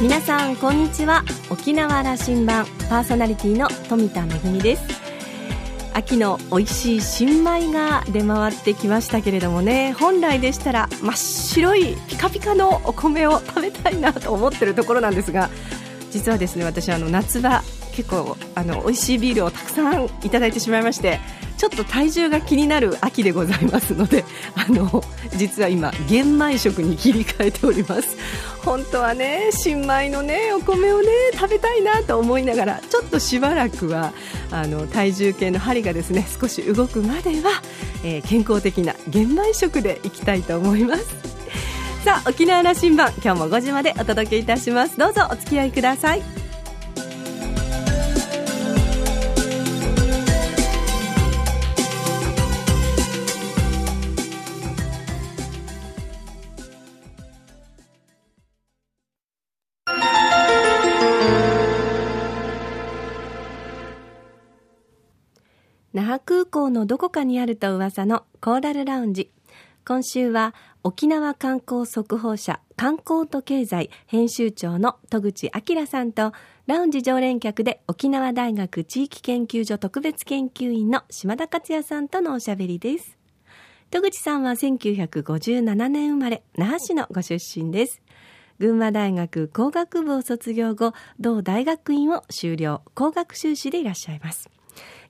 皆さんこんにちは。沖縄羅針盤パーソナリティの富田恵です。秋の美味しい新米が出回ってきましたけれどもね。本来でしたら真っ白いピカピカのお米を食べたいなと思ってるところなんですが実はですね私あの夏場結構あの美味しいビールをたくさんいただいてしまいましてちょっと体重が気になる秋でございますので あの実は今玄米食に切り替えております。本当はね新米のねお米をね食べたいなと思いながらちょっとしばらくはあの体重計の針がですね少し動くまでは、えー、健康的な玄米食でいきたいと思います。さあ沖縄羅針盤今日も5時までお届けいたします。どうぞお付き合いください。覇空港のどこかにあると噂のコーラルラウンジ。今週は沖縄観光速報社観光と経済編集長の戸口明さんとラウンジ常連客で沖縄大学地域研究所特別研究員の島田克也さんとのおしゃべりです。戸口さんは1957年生まれ那覇市のご出身です。群馬大学工学部を卒業後同大学院を修了工学修士でいらっしゃいます。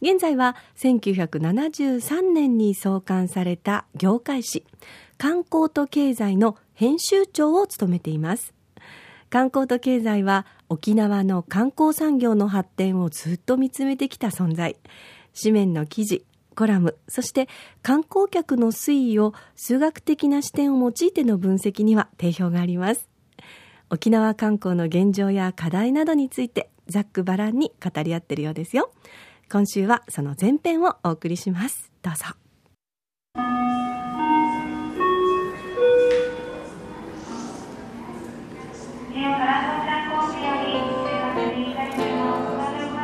現在は1973年に創刊された業界誌観光と経済の編集長を務めています。観光と経済は沖縄の観光産業の発展をずっと見つめてきた存在。紙面の記事コラムそして観光客の推移を数学的な視点を用いての分析には定評があります。沖縄観光の現状や課題などについてざっくばらんに語り合っているようですよ。今週はその前編をお送りしますどうぞ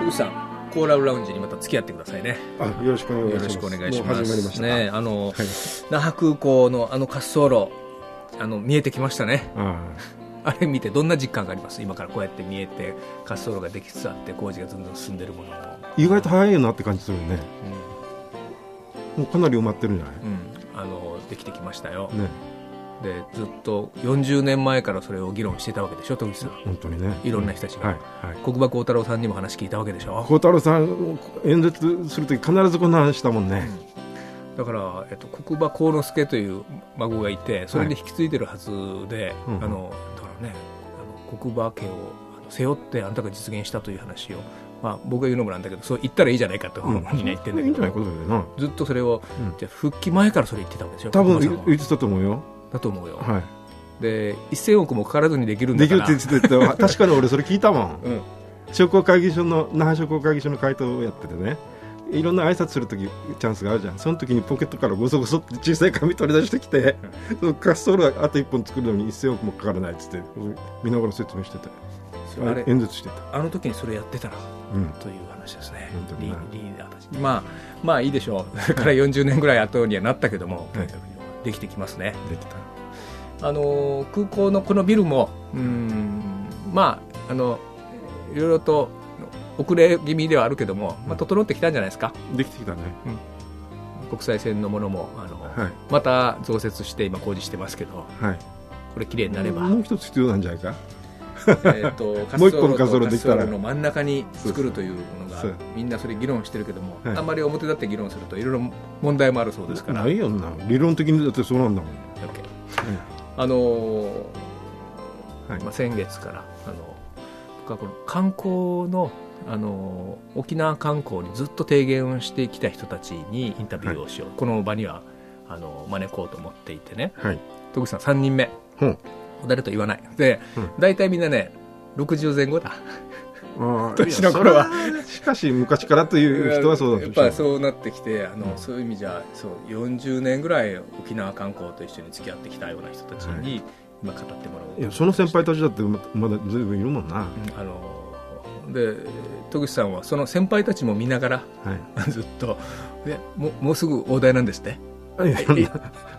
うさんコーラルラウンジにまた付き合ってくださいね。あ、よろしくお願いします。よろしくお願いします。始まりました。ね、あの、はい、那覇空港のあの滑走路、あの見えてきましたね。ああれ見てどんな実感があります？今からこうやって見えて滑走路ができつつあって工事がどんどん進んでるものも。意外と早いなって感じするよね、うん、もうかなり埋まってるんじゃない、うん、あのできてきましたよ、ね、でずっと40年前からそれを議論していたわけでしょ戸口さん。本当にね。いろんな人たちが、はいはい、国場幸太郎さんにも話聞いたわけでしょ。幸太郎さん演説するとき必ずこんな話したもんね、うん、だから、えっと、国場幸之助という孫がいてそれで引き継いでるはずで、はい、あのねあの国馬家を背負ってあなたが実現したという話を、まあ、僕が言うのもなんだけどそう言ったらいいじゃないかと本人は言ってるんだけど、ずっとそれを、じゃ復帰前からそれ言ってたわけでしょ。多分言ってたと思うよ。だと思うよ、はい、で1000億もかからずにできるんだから。できるって言って確かに俺それ聞いたもん、うん、商工会議所の那覇商工会議所の回答をやっててねいろんな挨拶するときチャンスがあるじゃん。その時にポケットからごそごそって小さい紙取り出してきてその滑走路あと1本作るのに1000億もかからないっつって見ながら説明しててあれ演説してた。あの時にそれやってたら、うん、という話ですね。リリーダーたち。まあまあいいでしょう。そ れから40年ぐらい後にはなったけども、はい、できてきますね。できた。あの空港のこのビルもうんまああのいろいろと遅れ気味ではあるけども、まあ、整ってきたんじゃないですか。できてきたね。うん、国際線のものもあの、はい、また増設して今工事してますけど、はい、これ綺麗になれば。もう一つ必要なんじゃないか？え ともう一個の滑走路できたら。の真ん中に作るというのがみんなそれ議論してるけども、はい、あんまり表立って議論するといろいろ問題もあるそうですから。ないよな理論的にだってそうなんだもん、あのー、はい。まあ、先月からあの僕はこの観光のあの沖縄観光にずっと提言をしてきた人たちにインタビューをしよう、はい、この場にはあの招こうと思っていてね、はい、徳さん3人目、う。ん、誰と言わない。で、うん、大体みんなね60前後だ。年の頃は。しかし昔からという人はそうだやっぱりそうなってきてあの、うん、そういう意味じゃそう40年ぐらい沖縄観光と一緒に付き合ってきたような人たちに、今語ってもらおういやその先輩たちだってまだずいぶんいるもんな、あので戸口さんはその先輩たちも見ながら、はい、ずっと。でももうすぐ大台なんですって。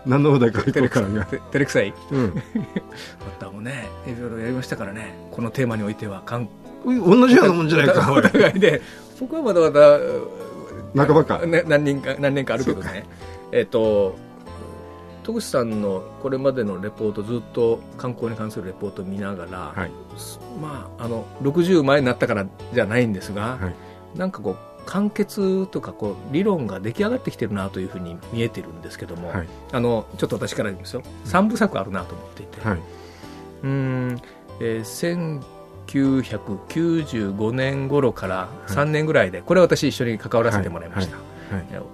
何のお題か分から。んが照れくさい、うん、またもねいろいろやりましたからね。このテーマにおいては同じようなもんじゃないか。お互いで。僕 はまだまだ半ばか、ね、何人か何年かあるけどね。えっ、と戸口さんのこれまでのレポートずっと観光に関するレポートを見ながら、はい、まああの60前になったからじゃないんですが、はい、なんかこう簡潔とかこう理論が出来上がってきてるなというふうに見えてるんですけども、はい、あのちょっと私から言いますよ。3部作あるなと思っていて、はい、うん。えー、1995年頃から3年ぐらいで、これは私一緒に関わらせてもらいました、はい、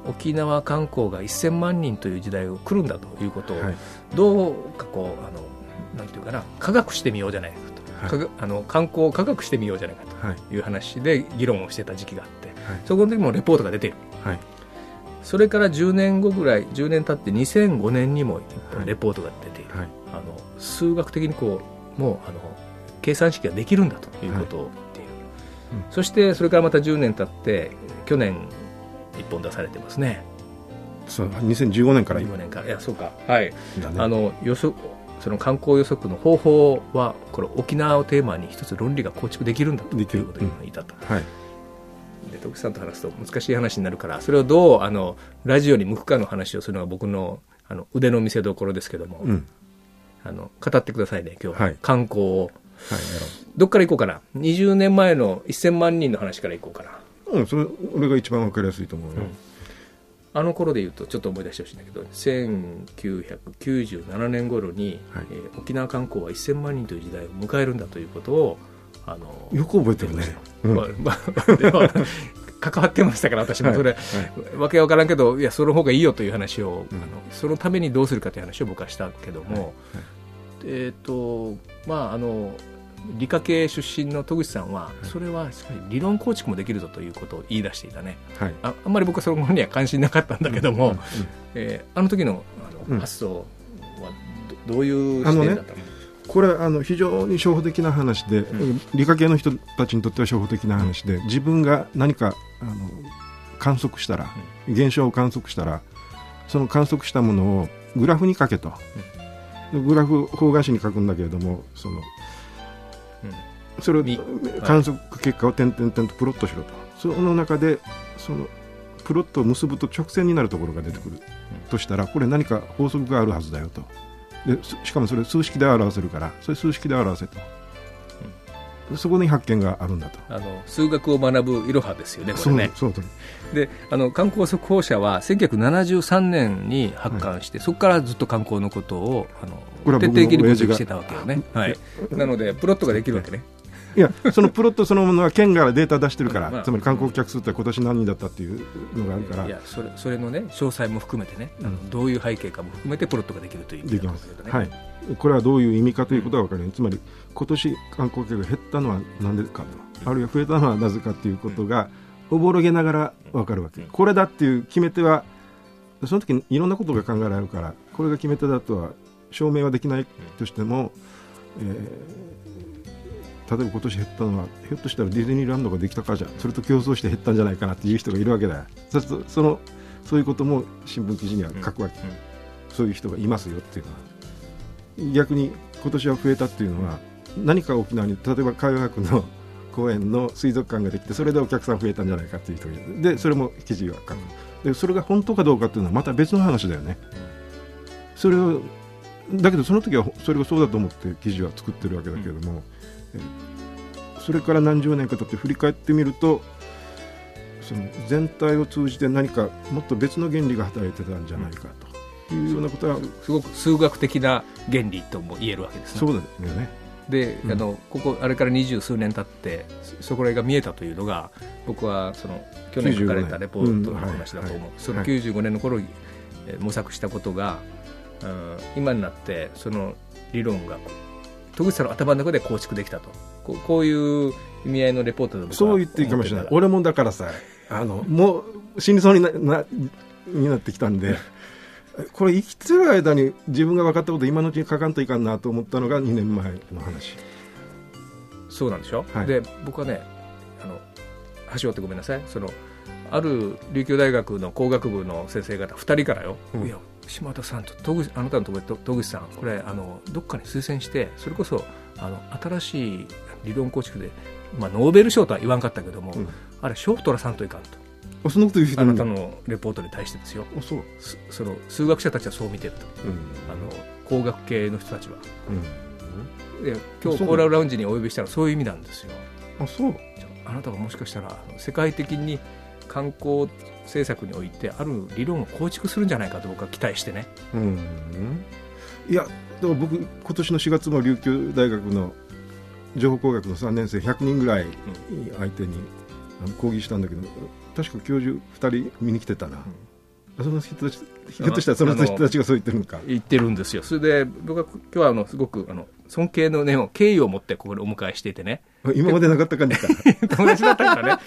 沖縄観光が1000万人という時代を来るんだということを、どうかこうあのなんていうかな科学してみようじゃないかと、はい、あの観光を科学してみようじゃないかとい。う話で議論をしてた時期があって、はい、そこの時もレポートが出ている、はい、それから10年後ぐらい10年経って2005年にもレポートが出ている、はい、あの数学的にこうもうあの計算式ができるんだということを言っている、うん、そしてそれからまた10年経って去年一本出されてますね。そう2015年から15年か。らいやそうか。はい、ね、あの予測その観光予測の方法はこれ沖縄をテーマに一つ論理が構築できるんだと。いうことを言ったと、うん、はい。で徳さんと話すと難しい話になるからそれをどうあのラジオに向くかの話をするのが僕のあの腕の見せ所ですけども、うん、あの語ってくださいね今日、は。い、観光を、はい、どっから行こうかな。20年前の1000万人の話から行こうかなうんそれ俺が一番分かりやすいと思うよ、うん。あの頃でいうとちょっと思い出してほしいんだけど1997年頃に、はい、えー、沖縄観光は1000万人という時代を迎えるんだということをあのよく覚えてるね、うん。まあまあ、関わってましたから私もそれ、はい。はい、わけわからんけどいやその方がいいよという話を、うん、あのそのためにどうするかという話を僕はしたけども、はい、えっ、ー、とまああの理科系出身の戸口さんは、それは理論構築もできるぞということを言い出していたね、はい、ああんまり僕はそのものには関心なかったんだけども、うんうん、えー、あの時のあの、発想はどういう視点だったの、ね、これあの非常に初歩的な話で、うん、理科系の人たちにとっては初歩的な話で、自分が何かあの観測したら、現象を観測したらその観測したものをグラフに書けと、グラフ方眼紙に書くんだけれどもそのそれを観測結果を点々点とプロットしろと。その中でそのプロットを結ぶと直線になるところが出てくる。としたらこれ何か法則があるはずだよと。でしかもそれ数式で表せるからそれ数式で表せと、うん、そこに発見があるんだと。あの数学を学ぶいろはですよねこれね。そうであの観光速報社は1973年に発刊して、はい、そこからずっと観光のことをあの徹底的に分析してたわけよね、はい、なのでプロットができるわけねいやそのプロットそのものは県からデータ出してるから、まあ、つまり観光客数って今年何人だったっていうのがあるから。いやそれそれのね詳細も含めてね、うん、どういう背景かも含めてプロットができるという意味できます、ね、はい、これはどういう意味かということは分かる、うん、つまり今年観光客が減ったのは何でかと。あるいは増えたのはなぜかということが、おぼろげながら分かるわけ、これだっていう決め手はその時にいろんなことが考えられるからこれが決め手だとは証明はできないとしても、えー例えば今年減ったのはひょっとしたらディズニーランドができたからじゃそれと競争して減ったんじゃないかなっていう人がいるわけだよ。そそのそういうことも新聞記事には書くわけ、うん。うん、そういう人がいますよっていうのは。逆に今年は増えたっていうのは何か沖縄に例えば海洋博の公園の水族館ができてそれでお客さん増えたんじゃないかっていう人がいる。でそれも記事は書く。でそれが本当かどうかっていうのはまた別の話だよね。それをだけどその時はそれがそうだと思って記事は作ってるわけだけれども、それから何十年か経って振り返ってみるとその全体を通じて何かもっと別の原理が働いてたんじゃないかと。いうようなことはすごく数学的な原理とも言えるわけですね。そうだよね。で、うん、あのここあれから二十数年経ってそこらが見えたというのが僕はその去年書かれたレポートの話だと思う、その95年の頃に模索したことが、うん、今になってその理論が戸口さんの頭の中で構築できたと。こうこういう意味合いのレポートでそう言っていいかもしれない。俺もだからさあのもう死にそうにななになってきたんで これ生きてる間に自分が分かったこと今のうちに書かんといかんなと思ったのが2年前の話。そうなんでしょ、はい、で僕はねあの橋折ってごめんなさい。そのある琉球大学の工学部の先生方2人からよ、うん、いや島田さんと戸口あなたのところで戸口さんこれあのどっかに推薦してそれこそあの新しい理論構築で、まあ、ノーベル賞とは言わんかったけども、うん、あれ賞取らさんといかんと。あそのこと言うあなたのレポートに対してですよ。あそう。その数学者たちはそう見てると、うん、あの工学系の人たちは、うん、で今日コーラルラウンジにお呼びしたらそういう意味なんですよ。あそう。あなたがもしかしたら世界的に観光政策においてある理論を構築するんじゃないかと僕は期待してね、うん、いやでも僕今年の4月も琉球大学の情報工学の3年生100人ぐらい相手に講義したんだけど確か教授2人見に来てたな、うん、その人たちひょっとしたらその人たちがそう言ってるのか。言ってるんですよ。それで僕は今日はあのすごくあの尊敬の念を敬意を持ってここでお迎えしていてね。今までなかった感じか。友達だったからね。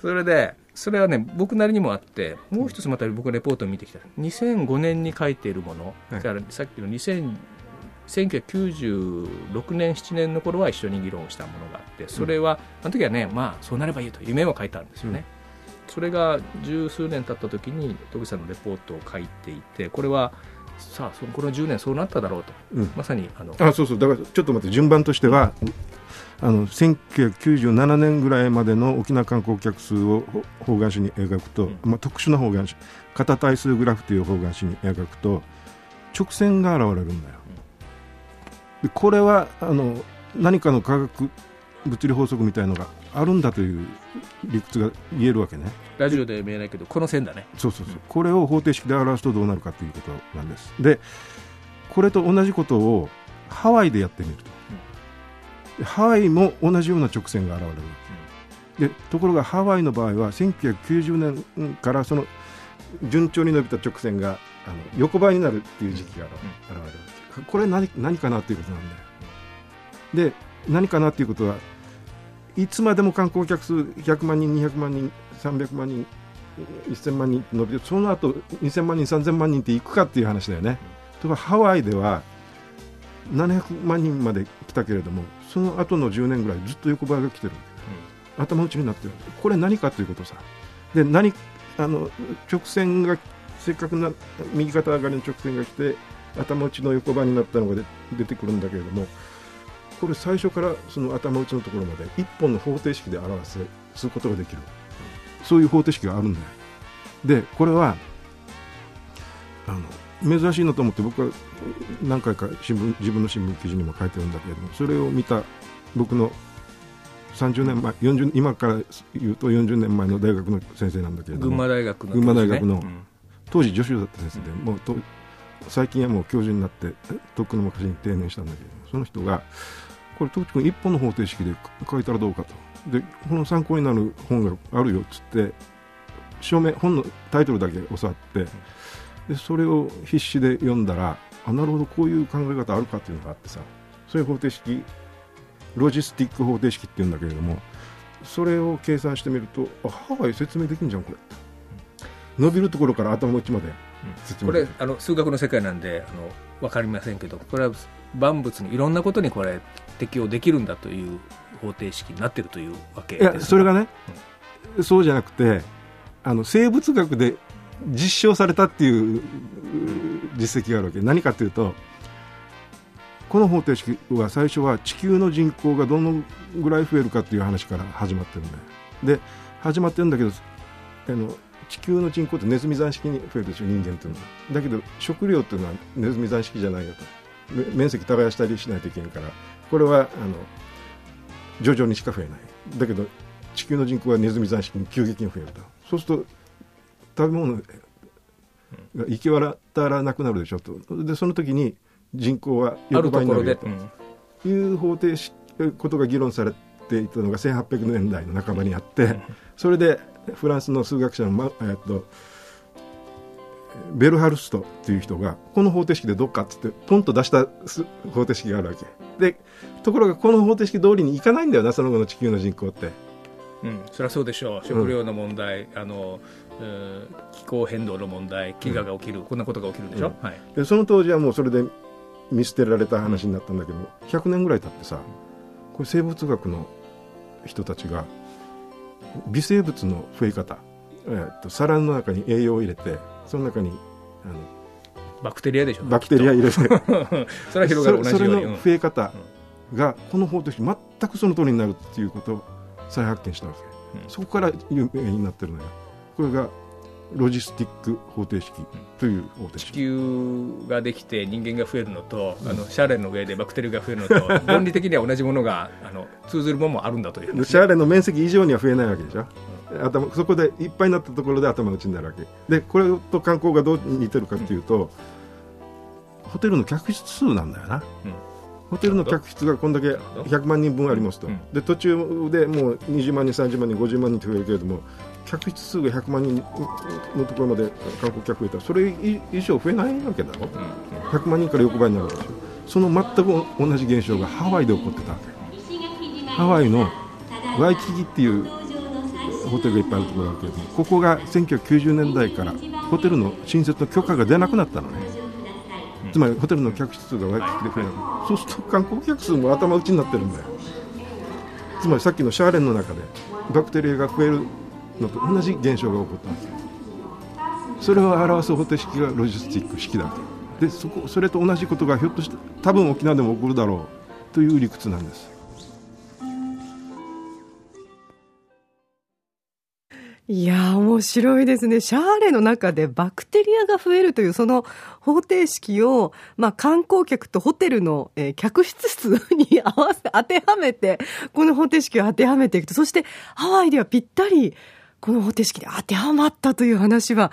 それでそれはね僕なりにもあってもう一つまた僕レポートを見てきた。2005年に書いているもの、はい、からさっきの2000 1996年7年の頃は一緒に議論したものがあってそれは、うん、あの時はねまあそうなればいいと夢を書いたんですよね、うん、それが十数年経った時に戸口さんのレポートを書いていてこれはさあそこの10年そうなっただろうと、うん、まさにあのあそうそう。だからちょっと待って順番としてはあの1997年ぐらいまでの沖縄観光客数を方眼紙に描くと、まあ、特殊な方眼紙。型対数グラフという方眼紙に描くと直線が現れるんだよ。でこれはあの何かの科学物理法則みたいのがあるんだという理屈が言えるわけね。ラジオで見えないけどこの線だね。そうそうそう、うん、これを方程式で表すとどうなるかということなんです。でこれと同じことをハワイでやってみると、うん、ハワイも同じような直線が現れるわけ、でところがハワイの場合は1990年からその順調に伸びた直線があの横ばいになるっていう時期が現れる、うん、これ何何かなっていうことなんだよ。で何かなっていうことはいつまでも観光客数100万人、200万人、300万人、1000万人伸びて、その後2000万人、3000万人っていくかっていう話だよね。とかハワイでは700万人まで来たけれども、その後の10年ぐらいずっと横ばいが来てる、うん、頭打ちになってる、これ何かということさ。で何あの直線がせっかくな右肩上がりの直線が来て頭打ちの横ばいになったのが出てくるんだけれどもこれ最初からその頭打ちのところまで一本の方程式で表すすることができる。そういう方程式があるんだよ。でこれはあの珍しいなと思って僕は何回か新聞自分の新聞記事にも書いてるんだけれどもそれを見た僕の30年前40今から言うと40年前の大学の先生なんだけれども。群馬大学の、群馬大学の、当時助手だった先生で、もう最近はもう教授になってとっくの昔に定年したんだけどその人がこれ、東地君、一本の方程式で書いたらどうかと。で、この参考になる本があるよっつって、証明、本のタイトルだけ教わって、で、それを必死で読んだら、あ、なるほど、こういう考え方あるかっていうのがあってさ、そういう方程式、ロジスティック方程式っていうんだけれども、それを計算してみると、あ、ハワイ説明できるんじゃん、これ。伸びるところから頭打ちまで、これあの数学の世界なんであの分かりませんけどこれは万物にいろんなことにこれ適用できるんだという方程式になってるというわけいやそれがね、うん、そうじゃなくてあの生物学で実証されたっていう実績があるわけ。何かというとこの方程式は最初は地球の人口がどのぐらい増えるかっていう話から始まってるんだよ。で始まってるんだけどあの地球の人口ってネズミ算式に増えるでしょ人間っていうのはだけど食料っていうのはネズミ算式じゃないよと。面積耕したりしないといけないからこれはあの徐々にしか増えない。だけど地球の人口はネズミ算式に急激に増えると。そうすると食べ物が行き渡らなくなるでしょと。でその時に人口は横ばいになるよと。いう方程式ことが議論されていたのが1800年代の半ばにあってそれでフランスの数学者の、まえっと、ベルハルストっていう人がこの方程式でどっかっつってポンと出した方程式があるわけ。でところがこの方程式通りにいかないんだよなその後の地球の人口って。うん、そりゃそうでしょう。食料の問題、うん、あの気候変動の問題飢餓が起きる、うん、こんなことが起きるでしょ、うん、はい、でその当時はもうそれで見捨てられた話になったんだけど、100年ぐらい経ってさこれ生物学の人たちが微生物の増え方、えー、と皿の中に栄養を入れてその中にあのバクテリアでしょ？バクテリア入れて。それは広がる同じように。それの増え方がこの方程式全くその通りになるっていうことを再発見したわけ、うん、そこから有名になってるのよ。これがロジスティック方程式という方程式。地球ができて人間が増えるのと、うん、あのシャーレの上でバクテリアが増えるのと 論理的には同じものがあの通ずるものもあるんだというシャーレの面積以上には増えないわけでしょ。頭そこでいっぱいになったところで頭打ちになるわけ。でこれと観光がどう似てるかというと、うん、ホテルの客室数なんだよな、うん。ホテルの客室がこんだけ100万人分ありますと、で途中でもう20万人、30万人、50万人と増えるけれども、客室数が100万人のところまで観光客がいたらそれ以上増えないわけだろ、うん、100万人から横ばいになるわけでしょ？その全く同じ現象がハワイで起こってたわけ。ハワイのワイキキっていうホテルがいっぱいあるところだけどここが1990年代からホテルの新設の許可が出なくなったのね、うん、つまりホテルの客室数がワイキキで増えなくそうすると観光客数も頭打ちになってるんだよ。つまりさっきのシャーレンの中でバクテリアが増えるのと同じ現象が起こったんですそれを表す方程式がロジスティック式だでそこそれと同じことがひょっとして多分沖縄でも起こるだろうという理屈なんです。いや面白いですね。シャーレの中でバクテリアが増えるというその方程式を、まあ、観光客とホテルの、えー、客室数に合わせ、当てはめて、この方程式を当てはめていくと、そしてハワイではぴったりこの方程式で当てはまったという話は、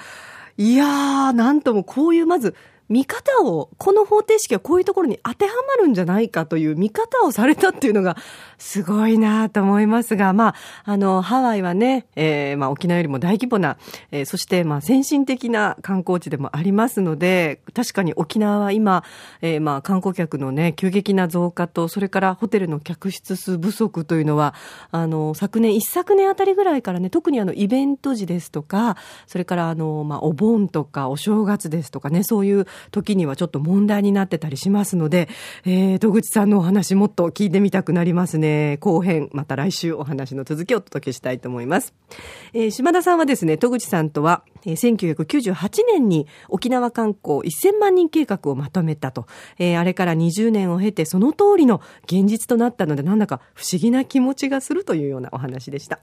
いやー、なんともこういうまず、見方を、この方程式はこういうところに当てはまるんじゃないかという見方をされたっていうのが、すごいなと思いますが、まあ、あの、ハワイはね、えー、まあ、沖縄よりも大規模な、えー、そして、まあ、先進的な観光地でもありますので、確かに沖縄は今、えー、まあ、観光客のね、急激な増加と、それからホテルの客室数不足というのは、あの、昨年、一昨年あたりぐらいからね、特にあの、イベント時ですとか、それからあの、まあ、お盆とか、お正月ですとかね、そういう時にはちょっと問題になってたりしますので、えー、戸口さんのお話もっと聞いてみたくなりますね。後編、また来週お話の続きをお届けしたいと思います。えー、島田さんはですね、戸口さんとは、えー、1998年に沖縄観光1000万人計画をまとめたと、えー、あれから20年を経てその通りの現実となったので、なんだか不思議な気持ちがするというようなお話でした。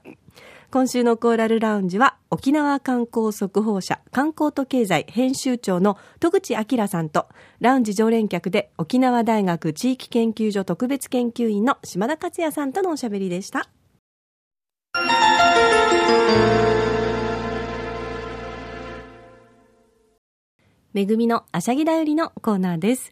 今週のコーラルラウンジは沖縄観光速報社観光と経済編集長の戸口明さんとラウンジ常連客で沖縄大学地域研究所特別研究員の島田克也さんとのおしゃべりでした。めぐみのあしゃぎだよりのコーナーです。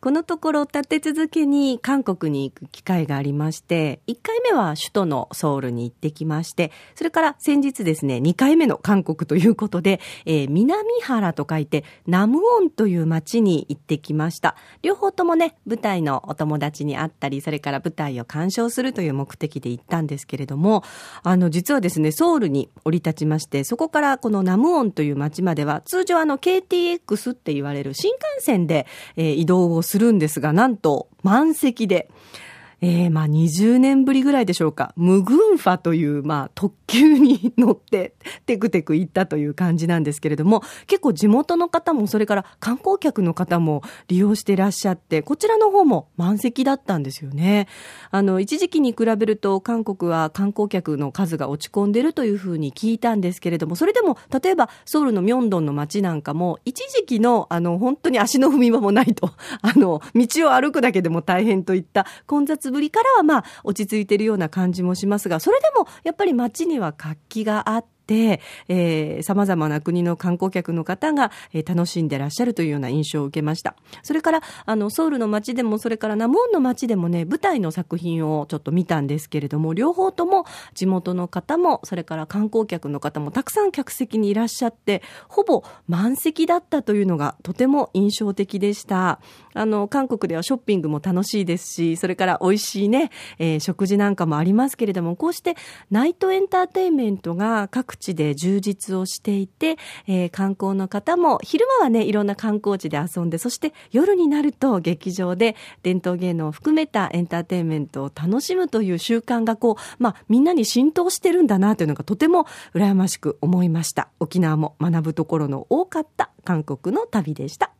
このところ立て続けに韓国に行く機会がありまして、1回目は首都のソウルに行ってきまして、それから先日ですね、2回目の韓国ということで、えー、南原と書いて、ナムオンという街に行ってきました。両方ともね、舞台のお友達に会ったり、それから舞台を鑑賞するという目的で行ったんですけれども、あの、実はですね、ソウルに降り立ちまして、そこからこのナムオンという街までは、通常あの、KTX って言われる新幹線で、えー、移動をするするんですが、なんと満席で、えー、まあ20年ぶりぐらいでしょうか、ムグンファという、まあ特急に乗って、テクテク行ったという感じなんですけれども、結構地元の方も、それから観光客の方も利用してらっしゃって、こちらの方も満席だったんですよね。あの、一時期に比べると、韓国は観光客の数が落ち込んでるというふうに聞いたんですけれども、それでも、例えばソウルのミョンドンの街なんかも、一時期の、あの、本当に足の踏み場もないと、あの、道を歩くだけでも大変といった混雑ぶりからはまあ落ち着いているような感じもしますが、それでもやっぱり街には活気があって、て、えー、様々な国の観光客の方が、えー、楽しんでらっしゃるというような印象を受けました。それから、あの、ソウルの街でも、それからナモンの街でもね、舞台の作品をちょっと見たんですけれども、両方とも地元の方も、それから観光客の方もたくさん客席にいらっしゃって、ほぼ満席だったというのがとても印象的でした。あの、韓国ではショッピングも楽しいですし、それから美味しいね、えー、食事なんかもありますけれども、こうしてナイトエンターテインメントが各地で充実をしていて、えー、観光の方も昼間はね、いろんな観光地で遊んで、そして夜になると劇場で伝統芸能を含めたエンターテインメントを楽しむという習慣がこう、まあ、みんなに浸透してるんだなというのがとても羨ましく思いました。沖縄も学ぶところの多かった韓国の旅でした。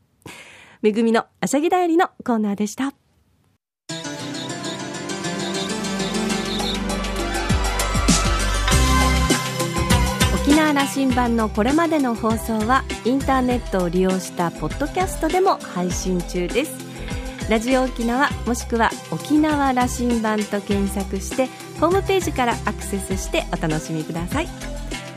めぐみのあしゃぎだよりのコーナーでした羅針盤のこれまでの放送はインターネットを利用したポッドキャストでも配信中です。ラジオ沖縄もしくは沖縄羅針盤と検索してホームページからアクセスしてお楽しみください。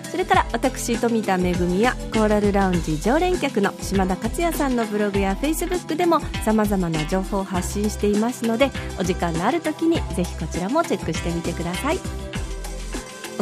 それから私富田恵やコーラルラウンジ常連客の島田克也さんのブログやフェイスブックでもさまざまな情報を発信していますのでお時間のある時にぜひこちらもチェックしてみてください。